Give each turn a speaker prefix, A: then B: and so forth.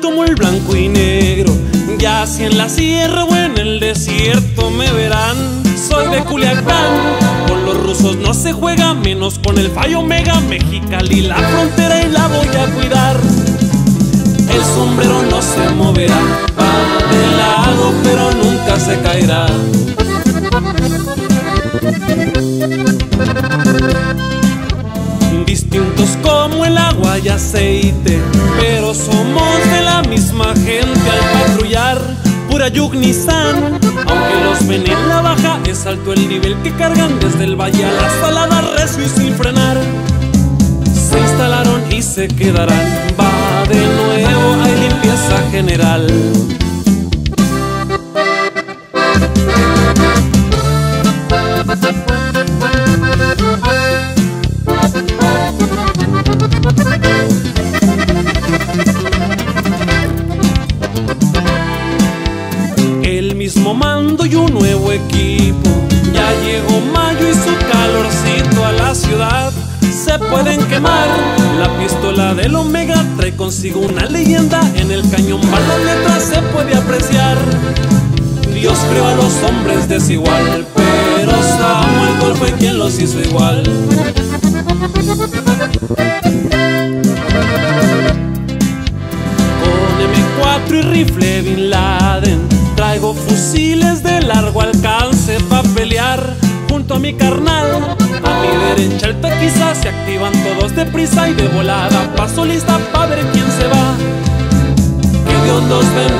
A: Como el blanco y negro. Ya si en la sierra o en el desierto me verán. Soy de Culiacán, con los rusos no se juega, menos con el fallo mega Mexicali, la frontera y la voy a cuidar. El sombrero no se moverá, va de lado pero nunca se caerá. Distintos como el agua y aceite, al patrullar. Pura Yugnisan, aunque los ven en la baja, es alto el nivel que cargan desde el valle a la salada, recio y sin frenar. Se instalaron y se quedarán, va de nuevo, hay limpieza general. Mismo mando y un nuevo equipo. Ya llegó mayo y su calorcito a la ciudad. Se pueden quemar. La pistola del Omega trae consigo una leyenda. En el cañón las letras, se puede apreciar. Dios creó a los hombres desigual, pero Samuel fue quien los hizo igual. Con M4 y rifle Bin Laden Traigo fusiles de largo alcance pa' pelear junto a mi carnal. A mi derecha el taquiza se activan todos deprisa y de volada Paso lista pa' ver quién se va. Que Dios los bendiga